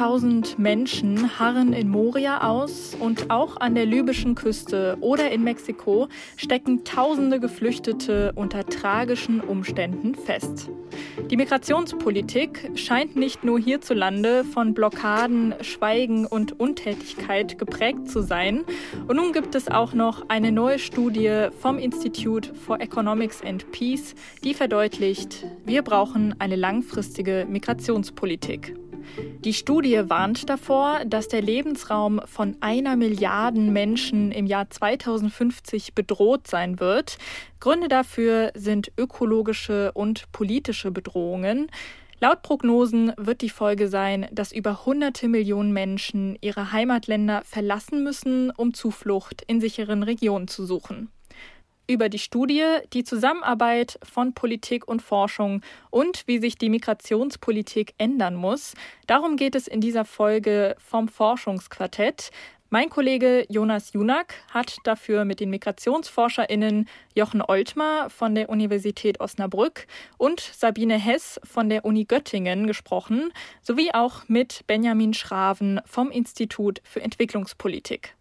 12.000 Menschen harren in Moria aus und auch an der libyschen Küste oder in Mexiko stecken tausende Geflüchtete unter tragischen Umständen fest. Die Migrationspolitik scheint nicht nur hierzulande von Blockaden, Schweigen und Untätigkeit geprägt zu sein. Und nun gibt es auch noch eine neue Studie vom Institute for Economics and Peace, die verdeutlicht, wir brauchen eine langfristige Migrationspolitik. Die Studie warnt davor, dass der Lebensraum von einer Milliarden Menschen im Jahr 2050 bedroht sein wird. Gründe dafür sind ökologische und politische Bedrohungen. Laut Prognosen wird die Folge sein, dass über hunderte Millionen Menschen ihre Heimatländer verlassen müssen, um Zuflucht in sicheren Regionen zu suchen über die Studie, die Zusammenarbeit von Politik und Forschung und wie sich die Migrationspolitik ändern muss. Darum geht es in dieser Folge vom Forschungsquartett. Mein Kollege Jonas Junak hat dafür mit den MigrationsforscherInnen Jochen Oltmar von der Universität Osnabrück und Sabine Hess von der Uni Göttingen gesprochen, sowie auch mit Benjamin Schraven vom Institut für Entwicklungspolitik.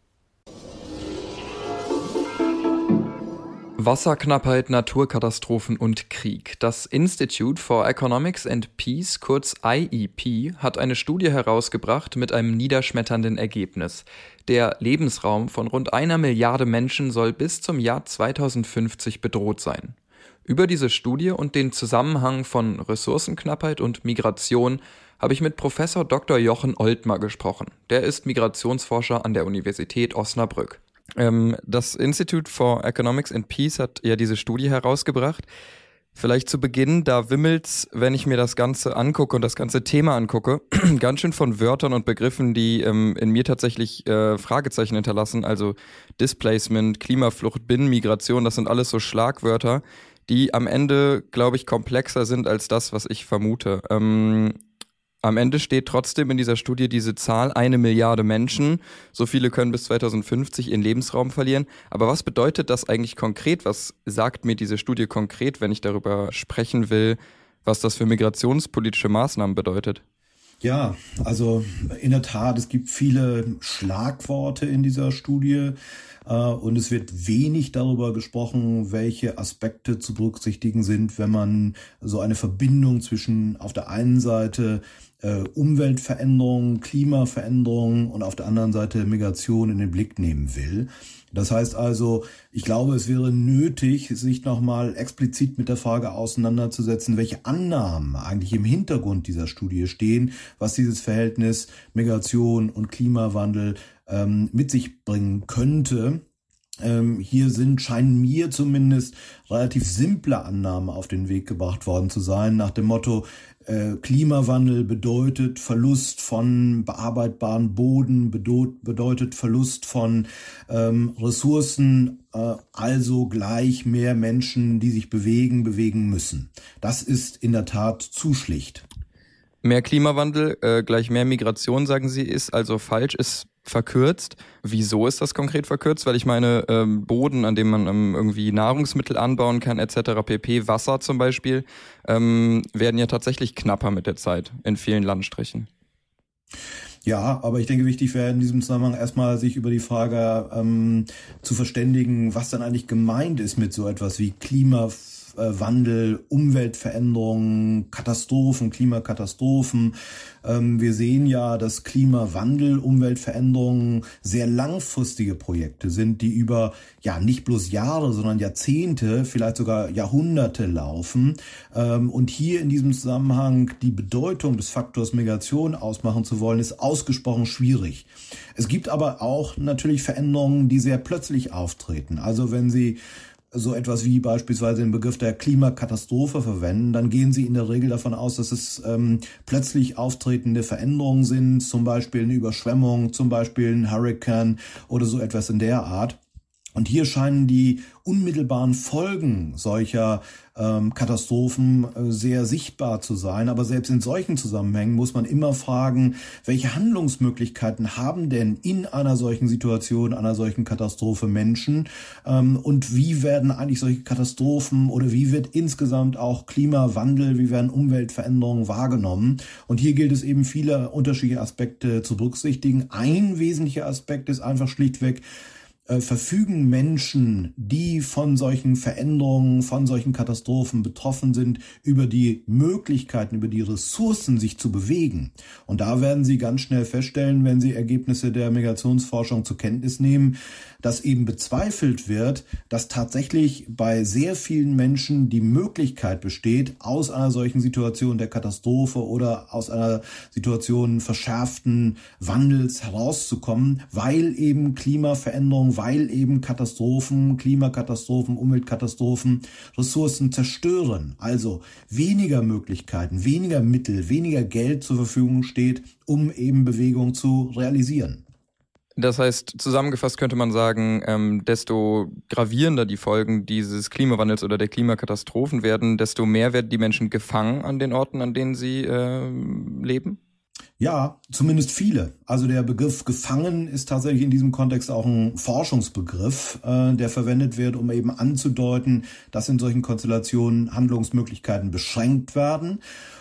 Wasserknappheit, Naturkatastrophen und Krieg. Das Institute for Economics and Peace, kurz IEP, hat eine Studie herausgebracht mit einem niederschmetternden Ergebnis. Der Lebensraum von rund einer Milliarde Menschen soll bis zum Jahr 2050 bedroht sein. Über diese Studie und den Zusammenhang von Ressourcenknappheit und Migration habe ich mit Professor Dr. Jochen Oltmar gesprochen. Der ist Migrationsforscher an der Universität Osnabrück. Ähm, das Institute for Economics and Peace hat ja diese Studie herausgebracht. Vielleicht zu Beginn, da wimmelt's, wenn ich mir das Ganze angucke und das ganze Thema angucke, ganz schön von Wörtern und Begriffen, die ähm, in mir tatsächlich äh, Fragezeichen hinterlassen. Also Displacement, Klimaflucht, Binnenmigration, das sind alles so Schlagwörter, die am Ende, glaube ich, komplexer sind als das, was ich vermute. Ähm, am Ende steht trotzdem in dieser Studie diese Zahl, eine Milliarde Menschen. So viele können bis 2050 ihren Lebensraum verlieren. Aber was bedeutet das eigentlich konkret? Was sagt mir diese Studie konkret, wenn ich darüber sprechen will, was das für migrationspolitische Maßnahmen bedeutet? Ja, also in der Tat, es gibt viele Schlagworte in dieser Studie äh, und es wird wenig darüber gesprochen, welche Aspekte zu berücksichtigen sind, wenn man so eine Verbindung zwischen auf der einen Seite äh, Umweltveränderungen, Klimaveränderungen und auf der anderen Seite Migration in den Blick nehmen will. Das heißt also, ich glaube, es wäre nötig, sich nochmal explizit mit der Frage auseinanderzusetzen, welche Annahmen eigentlich im Hintergrund dieser Studie stehen, was dieses Verhältnis Migration und Klimawandel ähm, mit sich bringen könnte. Ähm, hier sind, scheinen mir zumindest relativ simple Annahmen auf den Weg gebracht worden zu sein, nach dem Motto, äh, Klimawandel bedeutet Verlust von bearbeitbaren Boden, bedeutet Verlust von ähm, Ressourcen, äh, also gleich mehr Menschen, die sich bewegen, bewegen müssen. Das ist in der Tat zu schlicht. Mehr Klimawandel, äh, gleich mehr Migration, sagen Sie, ist also falsch, ist verkürzt. Wieso ist das konkret verkürzt? Weil ich meine, ähm, Boden, an dem man ähm, irgendwie Nahrungsmittel anbauen kann, etc., pp, Wasser zum Beispiel, ähm, werden ja tatsächlich knapper mit der Zeit in vielen Landstrichen. Ja, aber ich denke, wichtig wäre in diesem Zusammenhang erstmal sich über die Frage ähm, zu verständigen, was dann eigentlich gemeint ist mit so etwas wie Klima Wandel, Umweltveränderungen, Katastrophen, Klimakatastrophen. Ähm, wir sehen ja, dass Klimawandel, Umweltveränderungen sehr langfristige Projekte sind, die über ja nicht bloß Jahre, sondern Jahrzehnte, vielleicht sogar Jahrhunderte laufen. Ähm, und hier in diesem Zusammenhang die Bedeutung des Faktors Migration ausmachen zu wollen, ist ausgesprochen schwierig. Es gibt aber auch natürlich Veränderungen, die sehr plötzlich auftreten. Also wenn Sie so etwas wie beispielsweise den Begriff der Klimakatastrophe verwenden, dann gehen sie in der Regel davon aus, dass es ähm, plötzlich auftretende Veränderungen sind, zum Beispiel eine Überschwemmung, zum Beispiel ein Hurricane oder so etwas in der Art. Und hier scheinen die unmittelbaren Folgen solcher ähm, Katastrophen äh, sehr sichtbar zu sein. Aber selbst in solchen Zusammenhängen muss man immer fragen, welche Handlungsmöglichkeiten haben denn in einer solchen Situation, einer solchen Katastrophe Menschen ähm, und wie werden eigentlich solche Katastrophen oder wie wird insgesamt auch Klimawandel, wie werden Umweltveränderungen wahrgenommen? Und hier gilt es eben viele unterschiedliche Aspekte zu berücksichtigen. Ein wesentlicher Aspekt ist einfach schlichtweg, äh, verfügen Menschen, die von solchen Veränderungen, von solchen Katastrophen betroffen sind, über die Möglichkeiten, über die Ressourcen, sich zu bewegen. Und da werden Sie ganz schnell feststellen, wenn Sie Ergebnisse der Migrationsforschung zur Kenntnis nehmen, dass eben bezweifelt wird, dass tatsächlich bei sehr vielen Menschen die Möglichkeit besteht, aus einer solchen Situation der Katastrophe oder aus einer Situation verschärften Wandels herauszukommen, weil eben Klimaveränderung, weil eben Katastrophen, Klimakatastrophen, Umweltkatastrophen Ressourcen zerstören. Also weniger Möglichkeiten, weniger Mittel, weniger Geld zur Verfügung steht, um eben Bewegung zu realisieren. Das heißt, zusammengefasst könnte man sagen, ähm, desto gravierender die Folgen dieses Klimawandels oder der Klimakatastrophen werden, desto mehr werden die Menschen gefangen an den Orten, an denen sie äh, leben? Ja, zumindest viele. Also der Begriff gefangen ist tatsächlich in diesem Kontext auch ein Forschungsbegriff, äh, der verwendet wird, um eben anzudeuten, dass in solchen Konstellationen Handlungsmöglichkeiten beschränkt werden.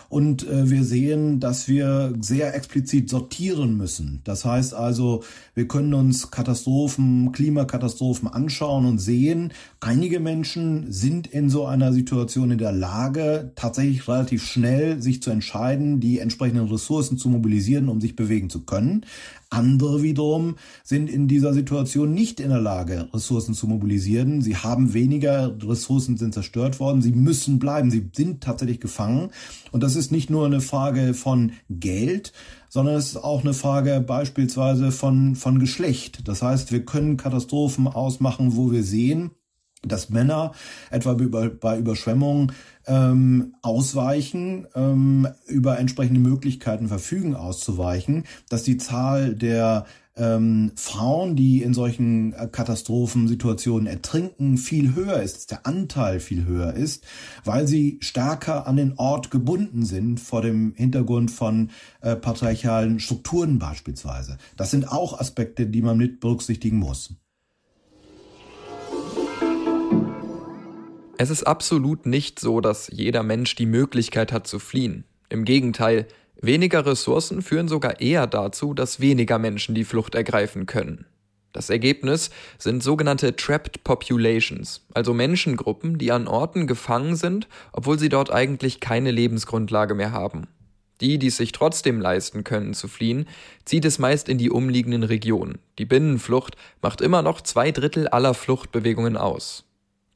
Und äh, wir sehen, dass wir sehr explizit sortieren müssen. Das heißt also, wir können uns Katastrophen, Klimakatastrophen anschauen und sehen, einige Menschen sind in so einer Situation in der Lage, tatsächlich relativ schnell sich zu entscheiden, die entsprechenden Ressourcen zu mobilisieren, um sich bewegen zu können. Andere wiederum sind in dieser Situation nicht in der Lage, Ressourcen zu mobilisieren. Sie haben weniger, Ressourcen sind zerstört worden, sie müssen bleiben, sie sind tatsächlich gefangen. Und das ist nicht nur eine Frage von Geld, sondern es ist auch eine Frage beispielsweise von, von Geschlecht. Das heißt, wir können Katastrophen ausmachen, wo wir sehen, dass Männer etwa bei Überschwemmungen ähm, ausweichen, ähm, über entsprechende Möglichkeiten verfügen auszuweichen, dass die Zahl der ähm, Frauen, die in solchen äh, Katastrophensituationen ertrinken, viel höher ist, dass der Anteil viel höher ist, weil sie stärker an den Ort gebunden sind vor dem Hintergrund von äh, patriarchalen Strukturen beispielsweise. Das sind auch Aspekte, die man mit berücksichtigen muss. Es ist absolut nicht so, dass jeder Mensch die Möglichkeit hat zu fliehen. Im Gegenteil, weniger Ressourcen führen sogar eher dazu, dass weniger Menschen die Flucht ergreifen können. Das Ergebnis sind sogenannte Trapped Populations, also Menschengruppen, die an Orten gefangen sind, obwohl sie dort eigentlich keine Lebensgrundlage mehr haben. Die, die es sich trotzdem leisten können zu fliehen, zieht es meist in die umliegenden Regionen. Die Binnenflucht macht immer noch zwei Drittel aller Fluchtbewegungen aus.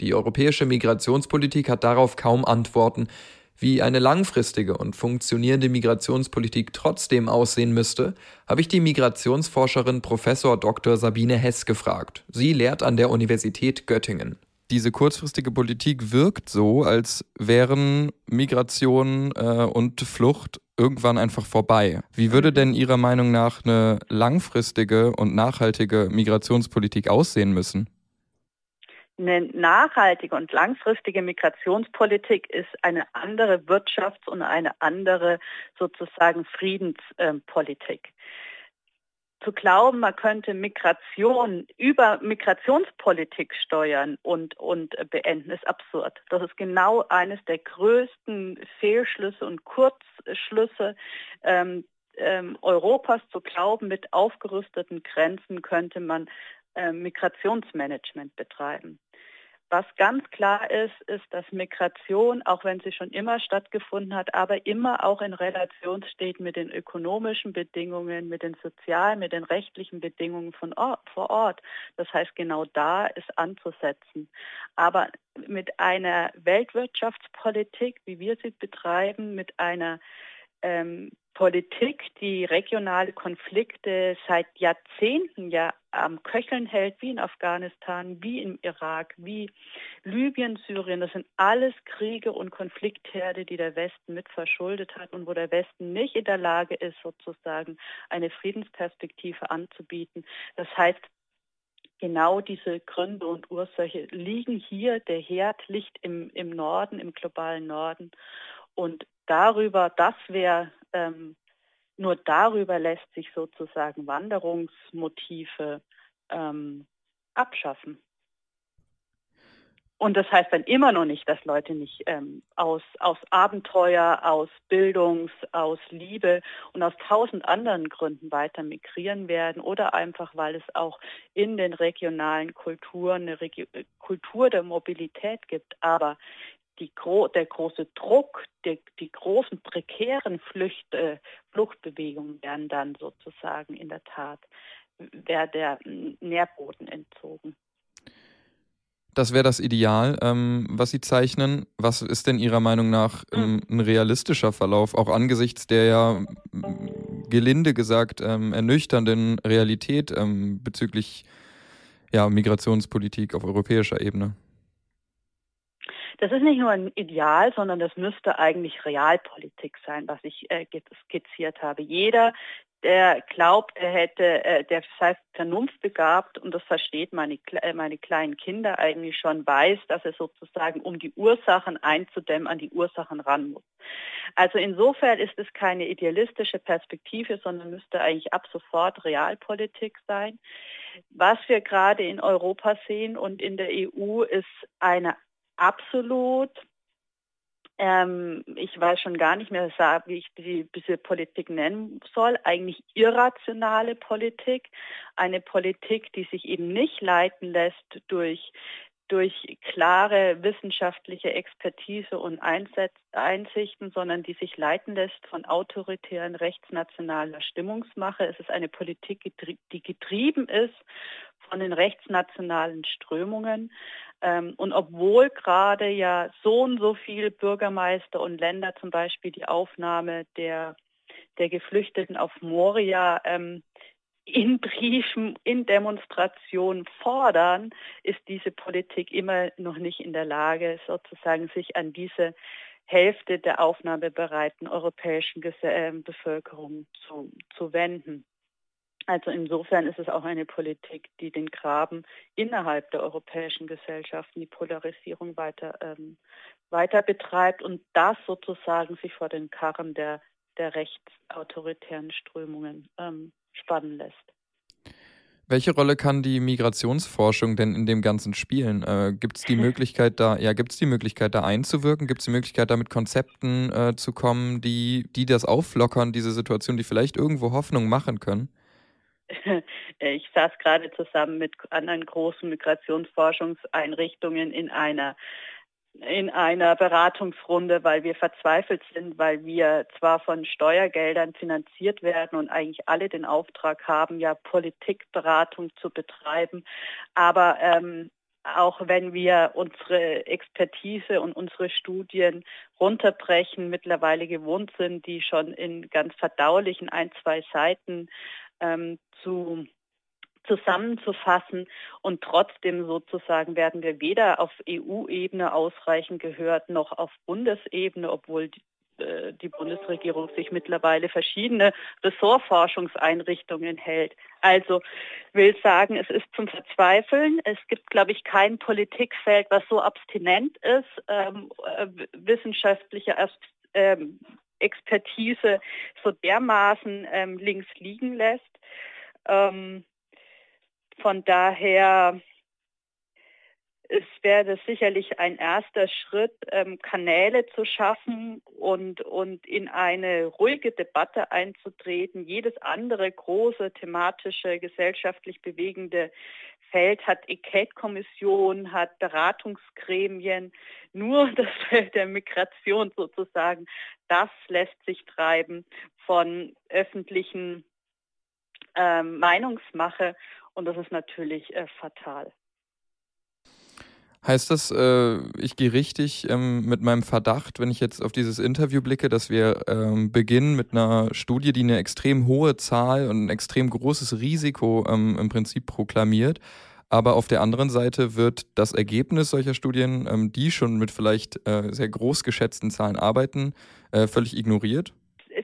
Die europäische Migrationspolitik hat darauf kaum Antworten. Wie eine langfristige und funktionierende Migrationspolitik trotzdem aussehen müsste, habe ich die Migrationsforscherin Prof. Dr. Sabine Hess gefragt. Sie lehrt an der Universität Göttingen. Diese kurzfristige Politik wirkt so, als wären Migration äh, und Flucht irgendwann einfach vorbei. Wie würde denn Ihrer Meinung nach eine langfristige und nachhaltige Migrationspolitik aussehen müssen? Eine nachhaltige und langfristige Migrationspolitik ist eine andere Wirtschafts- und eine andere sozusagen Friedenspolitik. Zu glauben, man könnte Migration über Migrationspolitik steuern und, und beenden, ist absurd. Das ist genau eines der größten Fehlschlüsse und Kurzschlüsse ähm, ähm, Europas zu glauben, mit aufgerüsteten Grenzen könnte man Migrationsmanagement betreiben. Was ganz klar ist, ist, dass Migration, auch wenn sie schon immer stattgefunden hat, aber immer auch in Relation steht mit den ökonomischen Bedingungen, mit den sozialen, mit den rechtlichen Bedingungen von Ort, vor Ort. Das heißt, genau da ist anzusetzen. Aber mit einer Weltwirtschaftspolitik, wie wir sie betreiben, mit einer ähm, Politik, die regionale Konflikte seit Jahrzehnten ja am Köcheln hält, wie in Afghanistan, wie im Irak, wie Libyen, Syrien. Das sind alles Kriege und Konfliktherde, die der Westen mit verschuldet hat und wo der Westen nicht in der Lage ist, sozusagen eine Friedensperspektive anzubieten. Das heißt, genau diese Gründe und Ursache liegen hier. Der Herd liegt im, im Norden, im globalen Norden. Und darüber, das wäre, ähm, nur darüber lässt sich sozusagen Wanderungsmotive ähm, abschaffen. Und das heißt dann immer noch nicht, dass Leute nicht ähm, aus, aus Abenteuer, aus Bildungs, aus Liebe und aus tausend anderen Gründen weiter migrieren werden oder einfach, weil es auch in den regionalen Kulturen eine Regi Kultur der Mobilität gibt. Aber die, der große Druck, die, die großen prekären Flücht, äh, Fluchtbewegungen werden dann sozusagen in der Tat wäre der Nährboden entzogen. Das wäre das Ideal, ähm, was Sie zeichnen. Was ist denn Ihrer Meinung nach ähm, ein realistischer Verlauf, auch angesichts der ja gelinde gesagt ähm, ernüchternden Realität ähm, bezüglich ja, Migrationspolitik auf europäischer Ebene? Das ist nicht nur ein Ideal, sondern das müsste eigentlich Realpolitik sein, was ich äh, skizziert habe. Jeder, der glaubt, er hätte, äh, der sei vernunftbegabt und das versteht meine, äh, meine kleinen Kinder eigentlich schon, weiß, dass er sozusagen, um die Ursachen einzudämmen, an die Ursachen ran muss. Also insofern ist es keine idealistische Perspektive, sondern müsste eigentlich ab sofort Realpolitik sein. Was wir gerade in Europa sehen und in der EU ist eine absolut ähm, ich weiß schon gar nicht mehr, wie ich die, diese Politik nennen soll, eigentlich irrationale Politik, eine Politik, die sich eben nicht leiten lässt durch durch klare wissenschaftliche Expertise und Einsichten, sondern die sich leiten lässt von autoritären rechtsnationaler Stimmungsmache. Es ist eine Politik, die getrieben ist von den rechtsnationalen Strömungen. Ähm, und obwohl gerade ja so und so viele Bürgermeister und Länder zum Beispiel die Aufnahme der, der Geflüchteten auf Moria ähm, in Briefen, in Demonstrationen fordern, ist diese Politik immer noch nicht in der Lage, sozusagen sich an diese Hälfte der aufnahmebereiten europäischen äh, Bevölkerung zu, zu wenden. Also insofern ist es auch eine Politik, die den Graben innerhalb der europäischen Gesellschaften, die Polarisierung weiter, ähm, weiter betreibt und das sozusagen sich vor den Karren der, der rechtsautoritären Strömungen ähm, spannen lässt. Welche Rolle kann die Migrationsforschung denn in dem Ganzen spielen? Äh, gibt es die Möglichkeit, da, ja, gibt die Möglichkeit, da einzuwirken? Gibt es die Möglichkeit, da mit Konzepten äh, zu kommen, die, die das auflockern, diese Situation, die vielleicht irgendwo Hoffnung machen können? Ich saß gerade zusammen mit anderen großen Migrationsforschungseinrichtungen in einer in einer Beratungsrunde, weil wir verzweifelt sind, weil wir zwar von Steuergeldern finanziert werden und eigentlich alle den Auftrag haben, ja Politikberatung zu betreiben, aber ähm, auch wenn wir unsere Expertise und unsere Studien runterbrechen, mittlerweile gewohnt sind, die schon in ganz verdaulichen ein, zwei Seiten ähm, zu zusammenzufassen und trotzdem sozusagen werden wir weder auf EU-Ebene ausreichend gehört noch auf Bundesebene, obwohl die, äh, die Bundesregierung sich mittlerweile verschiedene Ressortforschungseinrichtungen hält. Also will sagen, es ist zum Verzweifeln. Es gibt, glaube ich, kein Politikfeld, was so abstinent ist, ähm, äh, wissenschaftliche ähm, Expertise so dermaßen ähm, links liegen lässt. Ähm, von daher es wäre sicherlich ein erster Schritt, ähm, Kanäle zu schaffen und, und in eine ruhige Debatte einzutreten. Jedes andere große thematische, gesellschaftlich bewegende Feld hat ECAT-Kommission, hat Beratungsgremien. Nur das Feld der Migration sozusagen, das lässt sich treiben von öffentlichen äh, Meinungsmache und das ist natürlich äh, fatal. Heißt das, äh, ich gehe richtig ähm, mit meinem Verdacht, wenn ich jetzt auf dieses Interview blicke, dass wir ähm, beginnen mit einer Studie, die eine extrem hohe Zahl und ein extrem großes Risiko ähm, im Prinzip proklamiert. Aber auf der anderen Seite wird das Ergebnis solcher Studien, ähm, die schon mit vielleicht äh, sehr groß geschätzten Zahlen arbeiten, äh, völlig ignoriert?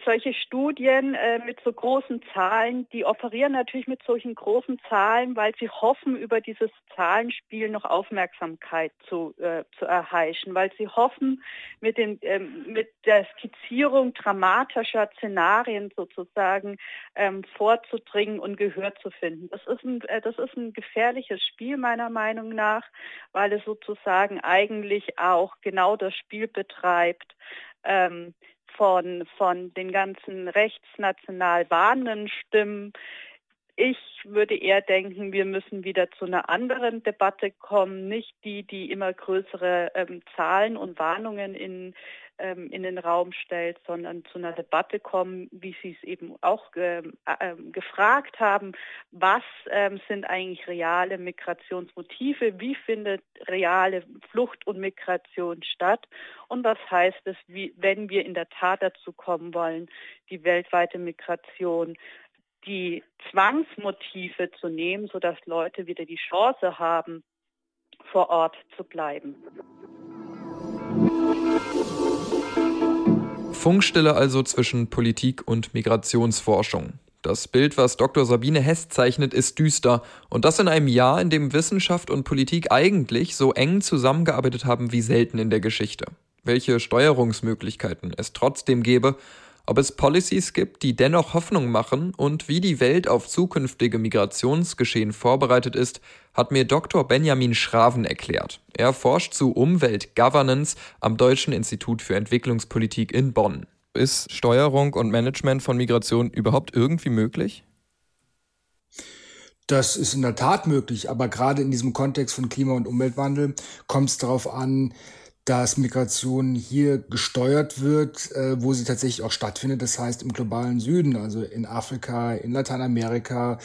Solche Studien äh, mit so großen Zahlen, die operieren natürlich mit solchen großen Zahlen, weil sie hoffen, über dieses Zahlenspiel noch Aufmerksamkeit zu, äh, zu erheischen, weil sie hoffen, mit, den, ähm, mit der Skizzierung dramatischer Szenarien sozusagen ähm, vorzudringen und Gehör zu finden. Das ist, ein, äh, das ist ein gefährliches Spiel meiner Meinung nach, weil es sozusagen eigentlich auch genau das Spiel betreibt, ähm, von, von den ganzen rechtsnational warnenden Stimmen. Ich würde eher denken, wir müssen wieder zu einer anderen Debatte kommen, nicht die, die immer größere ähm, Zahlen und Warnungen in ähm, in den Raum stellt, sondern zu einer Debatte kommen, wie Sie es eben auch ge äh, gefragt haben, was ähm, sind eigentlich reale Migrationsmotive, wie findet reale Flucht und Migration statt? Und was heißt es, wie, wenn wir in der Tat dazu kommen wollen, die weltweite Migration die Zwangsmotive zu nehmen, sodass Leute wieder die Chance haben, vor Ort zu bleiben. Funkstille also zwischen Politik und Migrationsforschung. Das Bild, was Dr. Sabine Hess zeichnet, ist düster. Und das in einem Jahr, in dem Wissenschaft und Politik eigentlich so eng zusammengearbeitet haben wie selten in der Geschichte. Welche Steuerungsmöglichkeiten es trotzdem gäbe ob es Policies gibt, die dennoch Hoffnung machen und wie die Welt auf zukünftige Migrationsgeschehen vorbereitet ist, hat mir Dr. Benjamin Schraven erklärt. Er forscht zu Umweltgovernance am Deutschen Institut für Entwicklungspolitik in Bonn. Ist Steuerung und Management von Migration überhaupt irgendwie möglich? Das ist in der Tat möglich, aber gerade in diesem Kontext von Klima- und Umweltwandel kommt es darauf an, dass Migration hier gesteuert wird, äh, wo sie tatsächlich auch stattfindet. Das heißt im globalen Süden, also in Afrika, in Lateinamerika.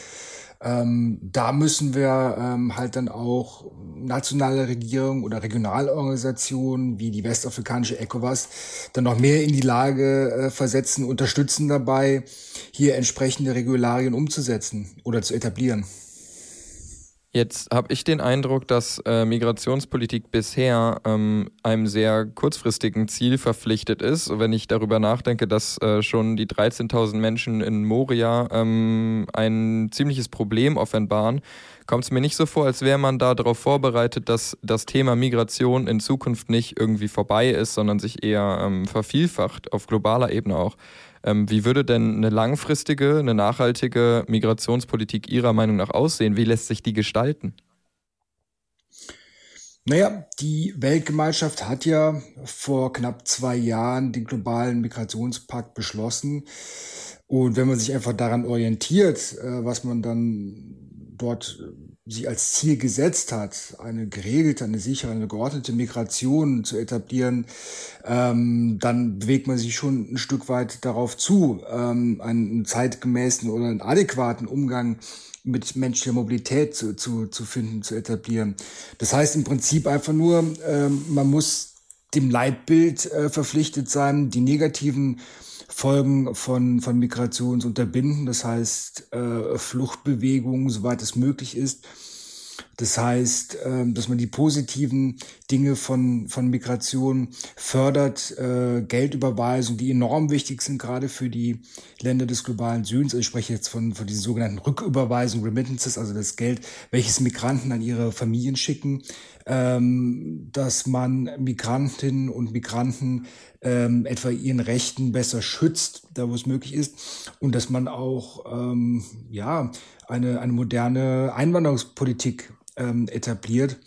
Ähm, da müssen wir ähm, halt dann auch nationale Regierungen oder Regionalorganisationen wie die westafrikanische ECOWAS dann noch mehr in die Lage äh, versetzen, unterstützen dabei, hier entsprechende Regularien umzusetzen oder zu etablieren. Jetzt habe ich den Eindruck, dass äh, Migrationspolitik bisher ähm, einem sehr kurzfristigen Ziel verpflichtet ist. Wenn ich darüber nachdenke, dass äh, schon die 13.000 Menschen in Moria ähm, ein ziemliches Problem offenbaren, kommt es mir nicht so vor, als wäre man da darauf vorbereitet, dass das Thema Migration in Zukunft nicht irgendwie vorbei ist, sondern sich eher ähm, vervielfacht, auf globaler Ebene auch. Ähm, wie würde denn eine langfristige, eine nachhaltige Migrationspolitik Ihrer Meinung nach aussehen? Wie lässt sich die gestalten? Naja, die Weltgemeinschaft hat ja vor knapp zwei Jahren den globalen Migrationspakt beschlossen. Und wenn man sich einfach daran orientiert, äh, was man dann dort sich als Ziel gesetzt hat, eine geregelte, eine sichere, eine geordnete Migration zu etablieren, ähm, dann bewegt man sich schon ein Stück weit darauf zu, ähm, einen zeitgemäßen oder einen adäquaten Umgang mit menschlicher Mobilität zu, zu, zu finden, zu etablieren. Das heißt im Prinzip einfach nur, ähm, man muss dem Leitbild äh, verpflichtet sein, die negativen Folgen von, von Migration zu unterbinden. Das heißt, äh, Fluchtbewegungen, soweit es möglich ist, das heißt, ähm, dass man die positiven Dinge von, von Migration fördert, äh, Geldüberweisungen, die enorm wichtig sind, gerade für die Länder des globalen Südens. Also ich spreche jetzt von, von diesen sogenannten Rücküberweisungen, Remittances, also das Geld, welches Migranten an ihre Familien schicken, ähm, dass man Migrantinnen und Migranten ähm, etwa ihren Rechten besser schützt, da wo es möglich ist, und dass man auch ähm, ja eine, eine moderne Einwanderungspolitik ähm, etabliert.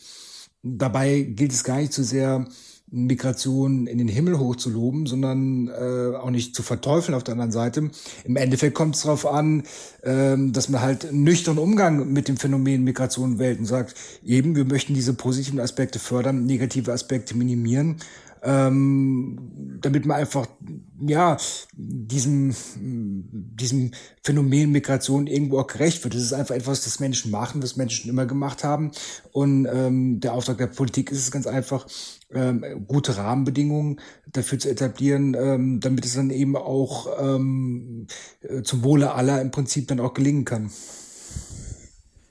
Dabei gilt es gar nicht so sehr, Migration in den Himmel hoch zu loben, sondern äh, auch nicht zu verteufeln auf der anderen Seite. Im Endeffekt kommt es darauf an, ähm, dass man halt nüchtern Umgang mit dem Phänomen Migration wählt und sagt, eben, wir möchten diese positiven Aspekte fördern, negative Aspekte minimieren ähm, damit man einfach ja diesem diesem Phänomen Migration irgendwo auch gerecht wird. Das ist einfach etwas, das Menschen machen, was Menschen immer gemacht haben. Und ähm, der Auftrag der Politik ist es ganz einfach, ähm, gute Rahmenbedingungen dafür zu etablieren, ähm, damit es dann eben auch ähm, äh, zum Wohle aller im Prinzip dann auch gelingen kann.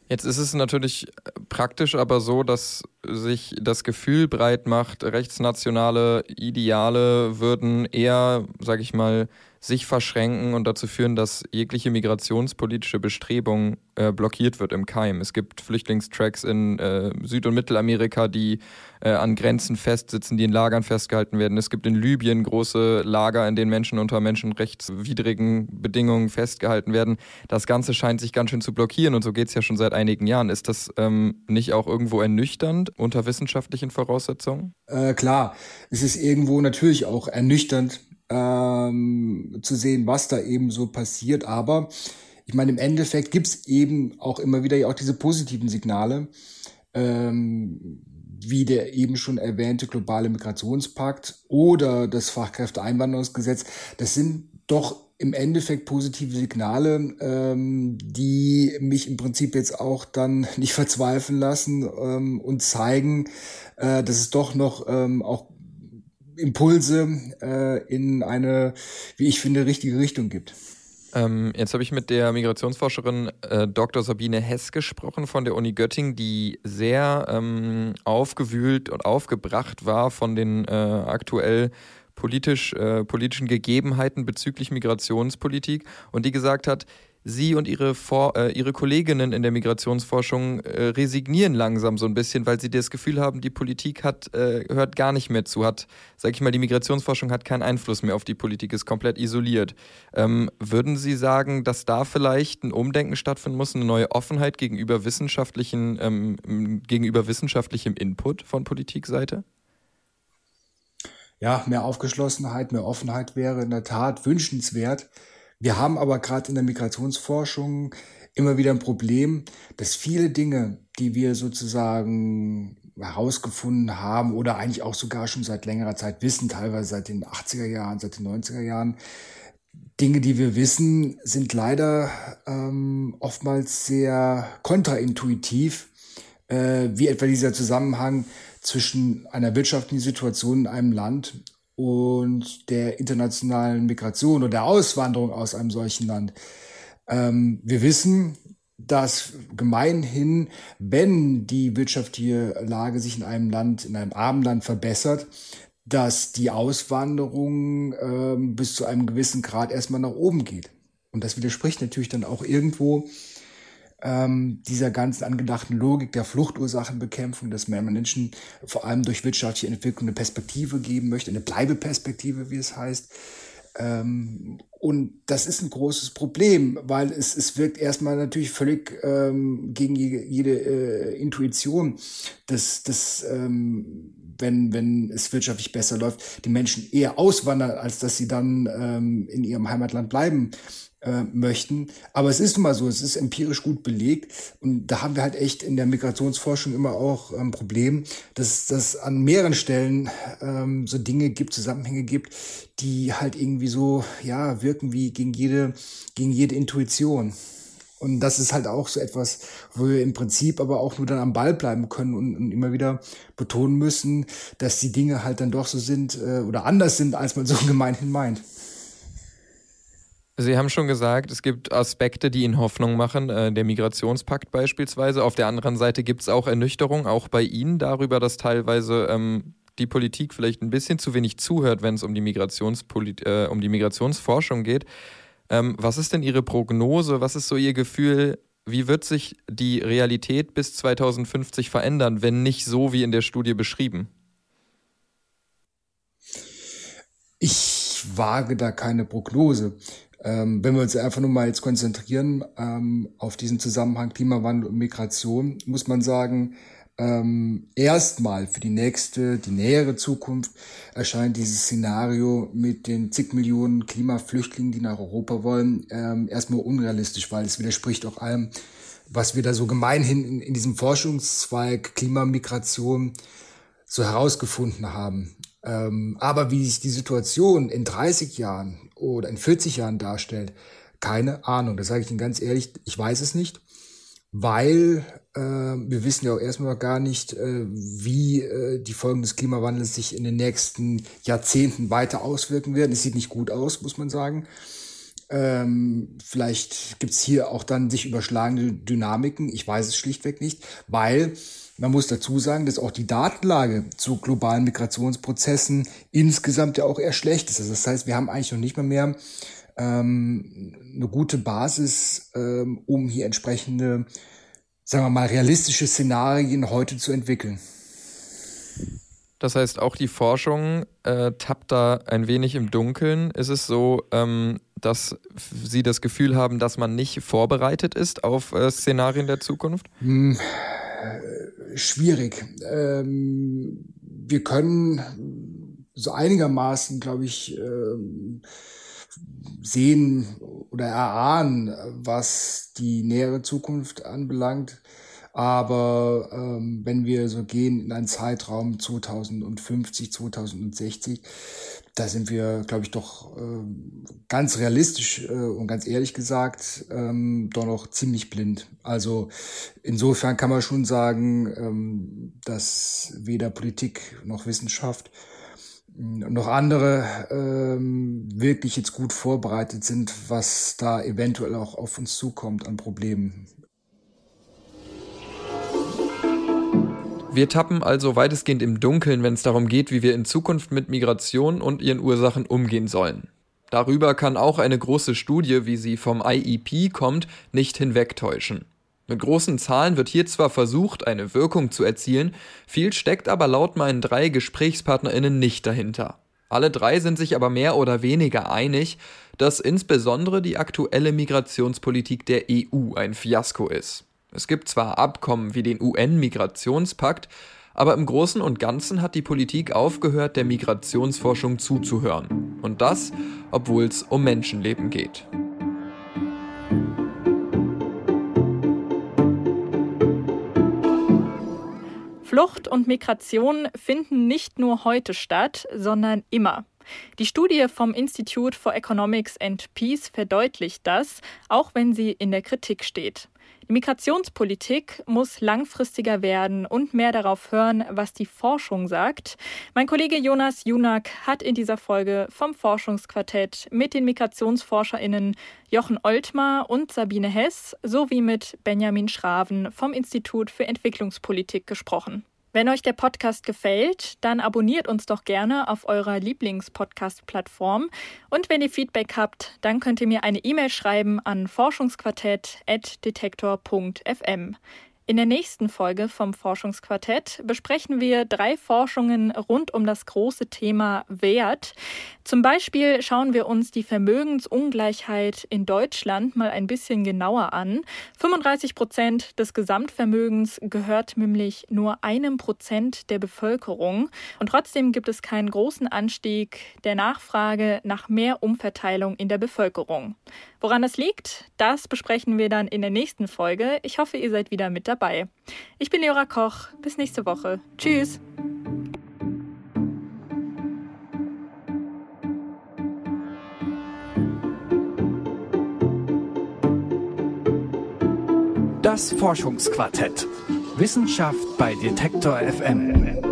Jetzt ist es natürlich praktisch aber so, dass sich das Gefühl breit macht, rechtsnationale Ideale würden eher, sag ich mal, sich verschränken und dazu führen, dass jegliche migrationspolitische Bestrebung äh, blockiert wird im Keim. Es gibt Flüchtlingstracks in äh, Süd- und Mittelamerika, die äh, an Grenzen festsitzen, die in Lagern festgehalten werden. Es gibt in Libyen große Lager, in denen Menschen unter menschenrechtswidrigen Bedingungen festgehalten werden. Das Ganze scheint sich ganz schön zu blockieren und so geht es ja schon seit einigen Jahren. Ist das ähm, nicht auch irgendwo ernüchternd unter wissenschaftlichen Voraussetzungen? Äh, klar, es ist irgendwo natürlich auch ernüchternd, ähm, zu sehen, was da eben so passiert. Aber ich meine, im Endeffekt gibt's eben auch immer wieder ja auch diese positiven Signale, ähm, wie der eben schon erwähnte globale Migrationspakt oder das Fachkräfteeinwanderungsgesetz. Das sind doch im Endeffekt positive Signale, ähm, die mich im Prinzip jetzt auch dann nicht verzweifeln lassen ähm, und zeigen, äh, dass es doch noch ähm, auch Impulse äh, in eine, wie ich finde, richtige Richtung gibt. Ähm, jetzt habe ich mit der Migrationsforscherin äh, Dr. Sabine Hess gesprochen von der Uni Göttingen, die sehr ähm, aufgewühlt und aufgebracht war von den äh, aktuell politisch, äh, politischen Gegebenheiten bezüglich Migrationspolitik und die gesagt hat, Sie und ihre, Vor äh, ihre Kolleginnen in der Migrationsforschung äh, resignieren langsam so ein bisschen, weil sie das Gefühl haben, die Politik hat, äh, hört gar nicht mehr zu, hat, sag ich mal, die Migrationsforschung hat keinen Einfluss mehr auf die Politik, ist komplett isoliert. Ähm, würden Sie sagen, dass da vielleicht ein Umdenken stattfinden muss, eine neue Offenheit gegenüber wissenschaftlichen, ähm, gegenüber wissenschaftlichem Input von Politikseite? Ja, mehr Aufgeschlossenheit, mehr Offenheit wäre in der Tat wünschenswert. Wir haben aber gerade in der Migrationsforschung immer wieder ein Problem, dass viele Dinge, die wir sozusagen herausgefunden haben oder eigentlich auch sogar schon seit längerer Zeit wissen, teilweise seit den 80er Jahren, seit den 90er Jahren, Dinge, die wir wissen, sind leider ähm, oftmals sehr kontraintuitiv, äh, wie etwa dieser Zusammenhang zwischen einer wirtschaftlichen Situation in einem Land und der internationalen Migration oder der Auswanderung aus einem solchen Land. Ähm, wir wissen, dass gemeinhin, wenn die wirtschaftliche Lage sich in einem Land, in einem armen Land verbessert, dass die Auswanderung ähm, bis zu einem gewissen Grad erstmal nach oben geht. Und das widerspricht natürlich dann auch irgendwo ähm, dieser ganzen angedachten Logik der Fluchtursachenbekämpfung, dass man Menschen vor allem durch wirtschaftliche Entwicklung eine Perspektive geben möchte, eine Bleibeperspektive, wie es heißt. Ähm, und das ist ein großes Problem, weil es, es wirkt erstmal natürlich völlig ähm, gegen jede, jede äh, Intuition, dass, dass ähm, wenn, wenn es wirtschaftlich besser läuft, die Menschen eher auswandern, als dass sie dann ähm, in ihrem Heimatland bleiben äh, möchten. Aber es ist nun mal so, es ist empirisch gut belegt. Und da haben wir halt echt in der Migrationsforschung immer auch ein ähm, Problem, dass es an mehreren Stellen ähm, so Dinge gibt, Zusammenhänge gibt, die halt irgendwie so, ja, wirken wie gegen jede, gegen jede Intuition. Und das ist halt auch so etwas, wo wir im Prinzip aber auch nur dann am Ball bleiben können und, und immer wieder betonen müssen, dass die Dinge halt dann doch so sind äh, oder anders sind, als man so gemeinhin meint. Sie haben schon gesagt, es gibt Aspekte, die Ihnen Hoffnung machen, äh, der Migrationspakt beispielsweise. Auf der anderen Seite gibt es auch Ernüchterung, auch bei Ihnen darüber, dass teilweise ähm, die Politik vielleicht ein bisschen zu wenig zuhört, wenn es um, die äh, um die Migrationsforschung geht. Ähm, was ist denn Ihre Prognose? Was ist so Ihr Gefühl? Wie wird sich die Realität bis 2050 verändern, wenn nicht so wie in der Studie beschrieben? Ich wage da keine Prognose. Ähm, wenn wir uns einfach nur mal jetzt konzentrieren ähm, auf diesen Zusammenhang Klimawandel und Migration, muss man sagen, ähm, erstmal für die nächste, die nähere Zukunft erscheint dieses Szenario mit den zig Millionen Klimaflüchtlingen, die nach Europa wollen, ähm, erstmal unrealistisch, weil es widerspricht auch allem, was wir da so gemeinhin in, in diesem Forschungszweig Klimamigration so herausgefunden haben. Ähm, aber wie sich die Situation in 30 Jahren oder in 40 Jahren darstellt, keine Ahnung. Das sage ich Ihnen ganz ehrlich, ich weiß es nicht, weil äh, wir wissen ja auch erstmal gar nicht, äh, wie äh, die Folgen des Klimawandels sich in den nächsten Jahrzehnten weiter auswirken werden. Es sieht nicht gut aus, muss man sagen. Ähm, vielleicht gibt's hier auch dann sich überschlagende Dynamiken. Ich weiß es schlichtweg nicht, weil man muss dazu sagen, dass auch die Datenlage zu globalen Migrationsprozessen insgesamt ja auch eher schlecht ist. Also das heißt, wir haben eigentlich noch nicht mal mehr ähm, eine gute Basis, ähm, um hier entsprechende, sagen wir mal, realistische Szenarien heute zu entwickeln. Das heißt, auch die Forschung äh, tappt da ein wenig im Dunkeln. Ist es so, ähm, dass Sie das Gefühl haben, dass man nicht vorbereitet ist auf äh, Szenarien der Zukunft? Hm, schwierig. Ähm, wir können so einigermaßen, glaube ich, ähm, sehen oder erahnen, was die nähere Zukunft anbelangt. Aber ähm, wenn wir so gehen in einen Zeitraum 2050, 2060, da sind wir, glaube ich, doch äh, ganz realistisch äh, und ganz ehrlich gesagt ähm, doch noch ziemlich blind. Also insofern kann man schon sagen, ähm, dass weder Politik noch Wissenschaft noch andere ähm, wirklich jetzt gut vorbereitet sind, was da eventuell auch auf uns zukommt an Problemen. Wir tappen also weitestgehend im Dunkeln, wenn es darum geht, wie wir in Zukunft mit Migration und ihren Ursachen umgehen sollen. Darüber kann auch eine große Studie, wie sie vom IEP kommt, nicht hinwegtäuschen. Mit großen Zahlen wird hier zwar versucht, eine Wirkung zu erzielen, viel steckt aber laut meinen drei GesprächspartnerInnen nicht dahinter. Alle drei sind sich aber mehr oder weniger einig, dass insbesondere die aktuelle Migrationspolitik der EU ein Fiasko ist. Es gibt zwar Abkommen wie den UN-Migrationspakt, aber im Großen und Ganzen hat die Politik aufgehört, der Migrationsforschung zuzuhören. Und das, obwohl es um Menschenleben geht. Flucht und Migration finden nicht nur heute statt, sondern immer. Die Studie vom Institute for Economics and Peace verdeutlicht das, auch wenn sie in der Kritik steht. Die Migrationspolitik muss langfristiger werden und mehr darauf hören, was die Forschung sagt. Mein Kollege Jonas Junak hat in dieser Folge vom Forschungsquartett mit den Migrationsforscherinnen Jochen Oltmar und Sabine Hess sowie mit Benjamin Schraven vom Institut für Entwicklungspolitik gesprochen. Wenn euch der Podcast gefällt, dann abonniert uns doch gerne auf eurer Lieblingspodcast-Plattform. Und wenn ihr Feedback habt, dann könnt ihr mir eine E-Mail schreiben an forschungsquartett.detektor.fm. In der nächsten Folge vom Forschungsquartett besprechen wir drei Forschungen rund um das große Thema Wert. Zum Beispiel schauen wir uns die Vermögensungleichheit in Deutschland mal ein bisschen genauer an. 35 Prozent des Gesamtvermögens gehört nämlich nur einem Prozent der Bevölkerung. Und trotzdem gibt es keinen großen Anstieg der Nachfrage nach mehr Umverteilung in der Bevölkerung. Woran das liegt, das besprechen wir dann in der nächsten Folge. Ich hoffe, ihr seid wieder mit dabei. Ich bin Leora Koch. Bis nächste Woche. Tschüss. Das Forschungsquartett. Wissenschaft bei Detektor FM.